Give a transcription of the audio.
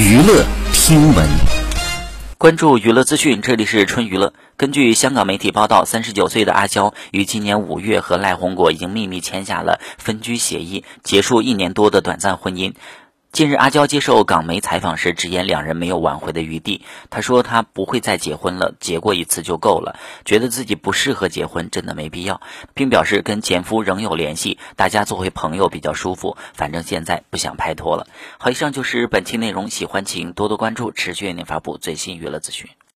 娱乐听闻，关注娱乐资讯，这里是春娱乐。根据香港媒体报道，三十九岁的阿娇于今年五月和赖宏国已经秘密签下了分居协议，结束一年多的短暂婚姻。近日，阿娇接受港媒采访时直言，两人没有挽回的余地。她说：“她不会再结婚了，结过一次就够了，觉得自己不适合结婚，真的没必要。”并表示跟前夫仍有联系，大家作为朋友比较舒服。反正现在不想拍拖了。好，以上就是本期内容，喜欢请多多关注，持续为您发布最新娱乐资讯。